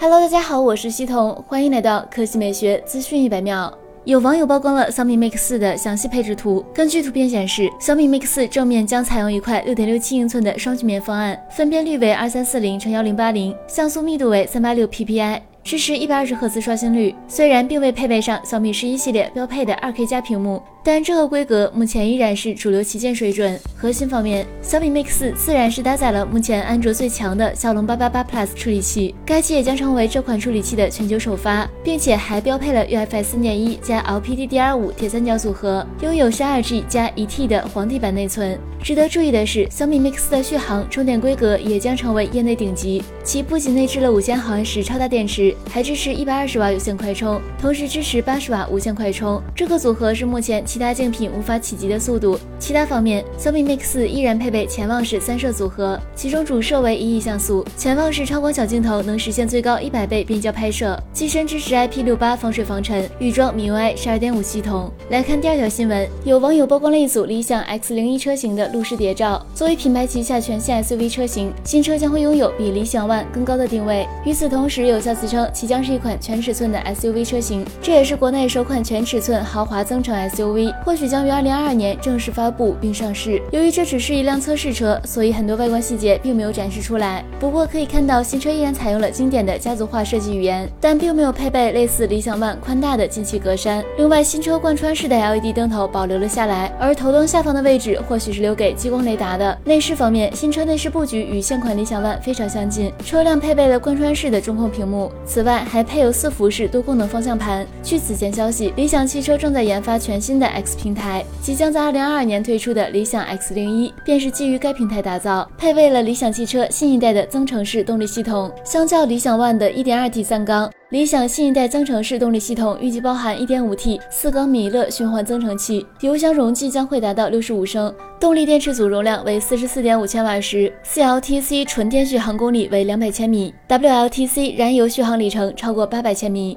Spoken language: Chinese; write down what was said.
Hello，大家好，我是西彤，欢迎来到科技美学资讯一百秒。有网友曝光了小米 Mix 四的详细配置图。根据图片显示，小米 Mix 四正面将采用一块六点六七英寸的双曲面方案，分辨率为二三四零乘幺零八零，像素密度为三八六 PPI。支持一百二十赫兹刷新率，虽然并未配备上小米十一系列标配的二 K 加屏幕，但这个规格目前依然是主流旗舰水准。核心方面，小米 Mix 自然是搭载了目前安卓最强的骁龙八八八 Plus 处理器，该机也将成为这款处理器的全球首发，并且还标配了 UFS 三点一加 LPDDR5 铁三角组合，拥有十二 G 加一 T 的黄地版内存。值得注意的是，小米 Mix 的续航充电规格也将成为业内顶级，其不仅内置了五千毫安时超大电池。还支持一百二十瓦有线快充，同时支持八十瓦无线快充。这个组合是目前其他竞品无法企及的速度。其他方面，小米 Mix 依然配备潜望式三摄组合，其中主摄为一亿像素，潜望式超广角镜头能实现最高一百倍变焦拍摄，机身支持 IP 六八防水防尘，预装 MIUI 十二点五系统。来看第二条新闻，有网友曝光了一组理想 X 零一车型的路试谍照。作为品牌旗下全新 SUV 车型，新车将会拥有比理想 ONE 更高的定位。与此同时，有消息称其将是一款全尺寸的 SUV 车型，这也是国内首款全尺寸豪华增程 SUV，或许将于二零二二年正式发布并上市。由于这只是一辆测试车，所以很多外观细节并没有展示出来。不过可以看到，新车依然采用了经典的家族化设计语言，但并没有配备类似理想 ONE 宽大的进气格栅。另外，新车贯穿式的 LED 灯头保留了下来，而头灯下方的位置或许是留给激光雷达的。内饰方面，新车内饰布局与现款理想 ONE 非常相近，车辆配备了贯穿式的中控屏幕，此外还配有四辐式多功能方向盘。据此前消息，理想汽车正在研发全新的 X 平台，即将在二零二二年推出的理想 X 零一便是基于该平台打造，配备了理想汽车新一代的增程式动力系统。相较理想 ONE 的一点二 T 三缸。理想新一代增程式动力系统预计包含 1.5T 四缸米勒循环增程器，油箱容积将会达到65升，动力电池组容量为44.5千瓦时，CLTC 纯电续航公里为200千米，WLTC 燃油续航里程超过800千米。